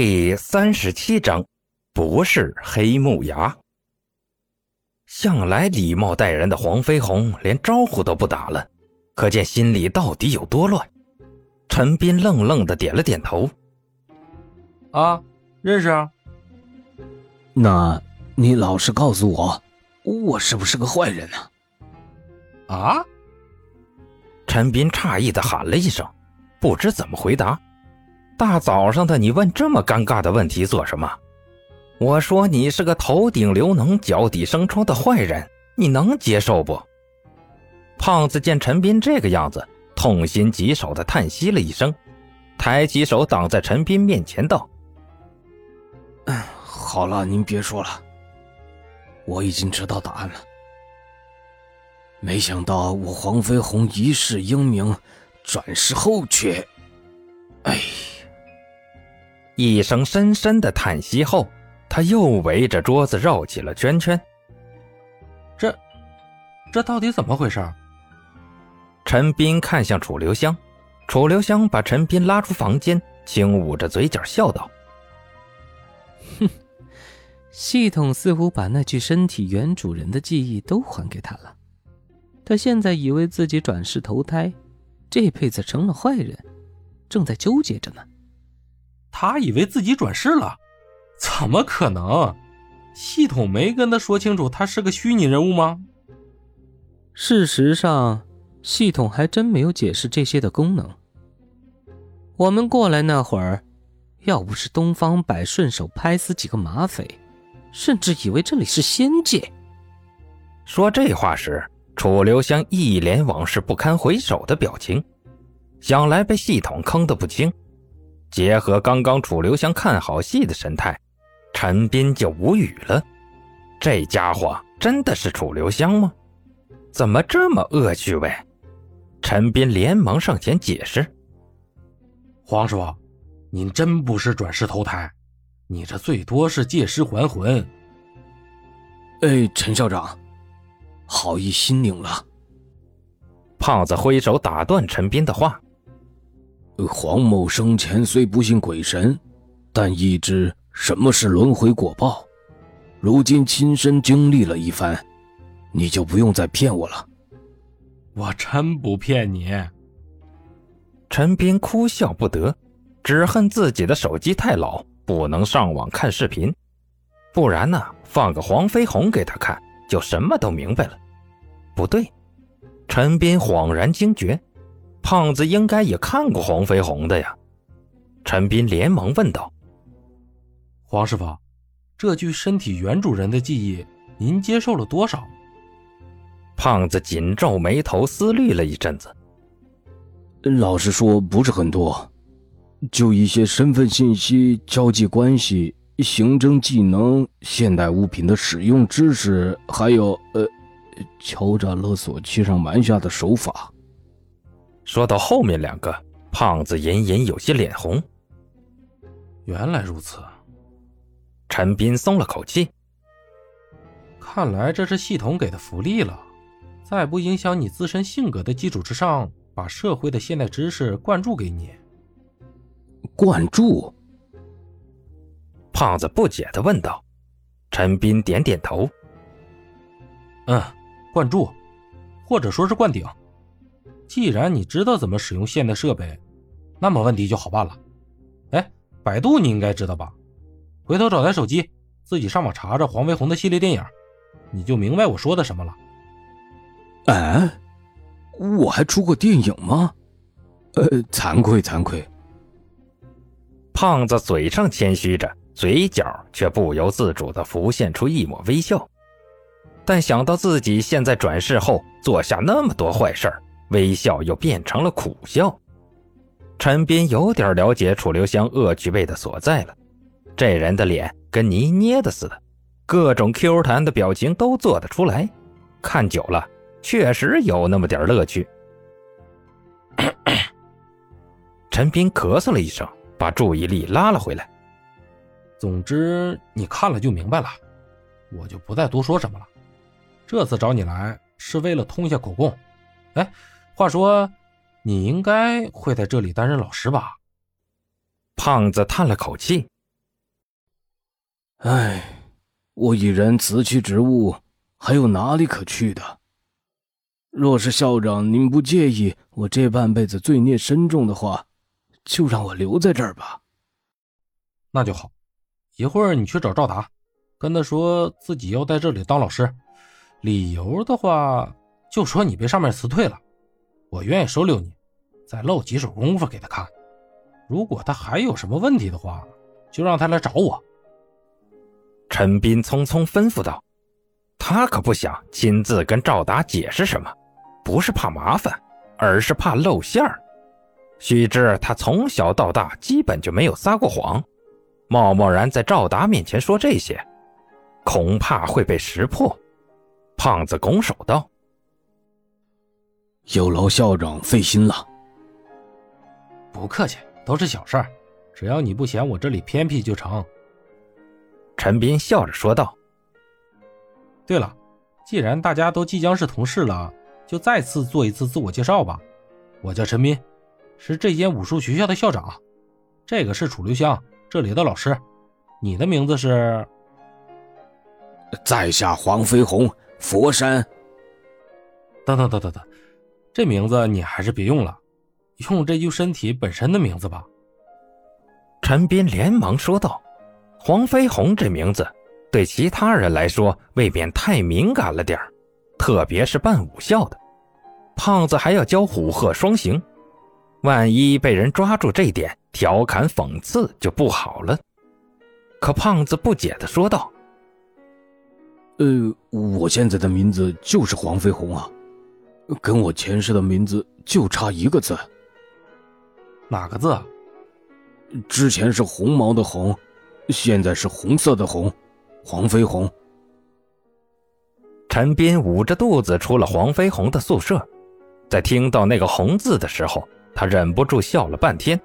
第三十七章，不是黑木崖。向来礼貌待人的黄飞鸿连招呼都不打了，可见心里到底有多乱。陈斌愣愣的点了点头：“啊，认识啊。那你老实告诉我，我是不是个坏人呢？”啊！陈斌诧异的喊了一声，不知怎么回答。大早上的，你问这么尴尬的问题做什么？我说你是个头顶流脓、脚底生疮的坏人，你能接受不？胖子见陈斌这个样子，痛心疾首的叹息了一声，抬起手挡在陈斌面前道：“嗯，好了，您别说了，我已经知道答案了。没想到我黄飞鸿一世英名，转世后却……哎。”一声深深的叹息后，他又围着桌子绕起了圈圈。这，这到底怎么回事？陈斌看向楚留香，楚留香把陈斌拉出房间，轻捂着嘴角笑道：“哼，系统似乎把那具身体原主人的记忆都还给他了。他现在以为自己转世投胎，这辈子成了坏人，正在纠结着呢。”他以为自己转世了，怎么可能？系统没跟他说清楚，他是个虚拟人物吗？事实上，系统还真没有解释这些的功能。我们过来那会儿，要不是东方白顺手拍死几个马匪，甚至以为这里是仙界。说这话时，楚留香一脸往事不堪回首的表情，想来被系统坑得不轻。结合刚刚楚留香看好戏的神态，陈斌就无语了。这家伙真的是楚留香吗？怎么这么恶趣味？陈斌连忙上前解释：“黄叔，您真不是转世投胎，你这最多是借尸还魂。”哎，陈校长，好意心领了。胖子挥手打断陈斌的话。黄某生前虽不信鬼神，但亦知什么是轮回果报。如今亲身经历了一番，你就不用再骗我了。我真不骗你。陈斌哭笑不得，只恨自己的手机太老，不能上网看视频。不然呢，放个黄飞鸿给他看，就什么都明白了。不对，陈斌恍然惊觉。胖子应该也看过黄飞鸿的呀，陈斌连忙问道：“黄师傅，这具身体原主人的记忆，您接受了多少？”胖子紧皱眉头，思虑了一阵子。老实说，不是很多，就一些身份信息、交际关系、刑侦技能、现代物品的使用知识，还有呃，敲诈勒索、欺上瞒下的手法。说到后面两个，胖子隐隐有些脸红。原来如此，陈斌松了口气。看来这是系统给的福利了，在不影响你自身性格的基础之上，把社会的现代知识灌注给你。灌注？胖子不解的问道。陈斌点点头。嗯，灌注，或者说是灌顶。既然你知道怎么使用现代设备，那么问题就好办了。哎，百度你应该知道吧？回头找台手机，自己上网查查黄飞鸿的系列电影，你就明白我说的什么了。哎，我还出过电影吗？呃，惭愧惭愧。胖子嘴上谦虚着，嘴角却不由自主地浮现出一抹微笑。但想到自己现在转世后做下那么多坏事儿，微笑又变成了苦笑。陈斌有点了解楚留香恶趣味的所在了。这人的脸跟泥捏的似的，各种 Q 弹的表情都做得出来，看久了确实有那么点乐趣。陈斌咳嗽了一声，把注意力拉了回来。总之，你看了就明白了，我就不再多说什么了。这次找你来是为了通一下口供。哎。话说，你应该会在这里担任老师吧？胖子叹了口气，哎，我已然辞去职务，还有哪里可去的？若是校长您不介意我这半辈子罪孽深重的话，就让我留在这儿吧。那就好。一会儿你去找赵达，跟他说自己要在这里当老师，理由的话就说你被上面辞退了，我愿意收留你，再露几手功夫给他看。如果他还有什么问题的话，就让他来找我。陈斌匆匆吩咐道：“他可不想亲自跟赵达解释什么，不是怕麻烦，而是怕露馅儿。须知他从小到大基本就没有撒过谎，贸贸然在赵达面前说这些，恐怕会被识破。”胖子拱手道：“有劳校长费心了。”不客气，都是小事儿，只要你不嫌我这里偏僻就成。陈斌笑着说道：“对了，既然大家都即将是同事了，就再次做一次自我介绍吧。我叫陈斌，是这间武术学校的校长。这个是楚留香，这里的老师。你的名字是？在下黄飞鸿，佛山。等等等等等，这名字你还是别用了，用这具身体本身的名字吧。”陈斌连忙说道。黄飞鸿这名字，对其他人来说未免太敏感了点特别是办武校的胖子还要教虎鹤双形，万一被人抓住这点调侃讽刺就不好了。可胖子不解的说道：“呃，我现在的名字就是黄飞鸿啊，跟我前世的名字就差一个字。哪个字？之前是红毛的红。”现在是红色的红，黄飞鸿。陈斌捂着肚子出了黄飞鸿的宿舍，在听到那个“红”字的时候，他忍不住笑了半天。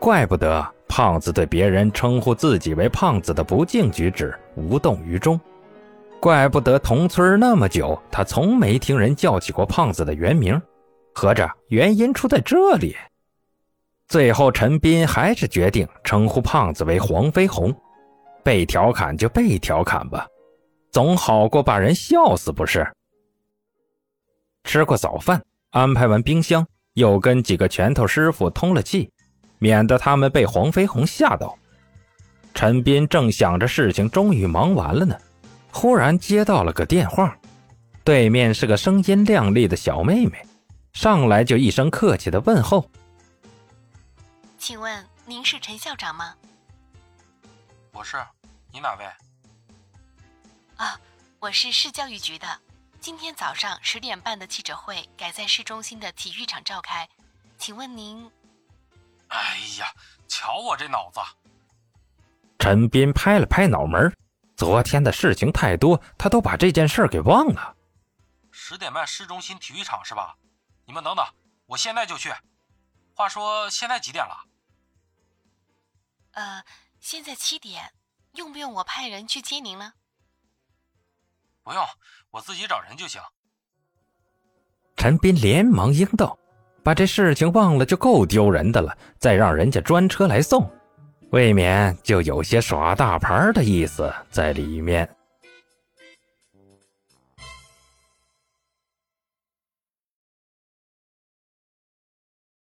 怪不得胖子对别人称呼自己为胖子的不敬举止无动于衷，怪不得同村那么久，他从没听人叫起过胖子的原名。合着原因出在这里。最后，陈斌还是决定称呼胖子为黄飞鸿。被调侃就被调侃吧，总好过把人笑死，不是？吃过早饭，安排完冰箱，又跟几个拳头师傅通了气，免得他们被黄飞鸿吓到。陈斌正想着事情终于忙完了呢，忽然接到了个电话，对面是个声音靓丽的小妹妹，上来就一声客气的问候。请问您是陈校长吗？我是，你哪位？啊，我是市教育局的。今天早上十点半的记者会改在市中心的体育场召开，请问您？哎呀，瞧我这脑子！陈斌拍了拍脑门，昨天的事情太多，他都把这件事给忘了。十点半市中心体育场是吧？你们等等，我现在就去。话说现在几点了？呃，现在七点，用不用我派人去接您呢？不用，我自己找人就行。陈斌连忙应道：“把这事情忘了就够丢人的了，再让人家专车来送，未免就有些耍大牌的意思在里面。”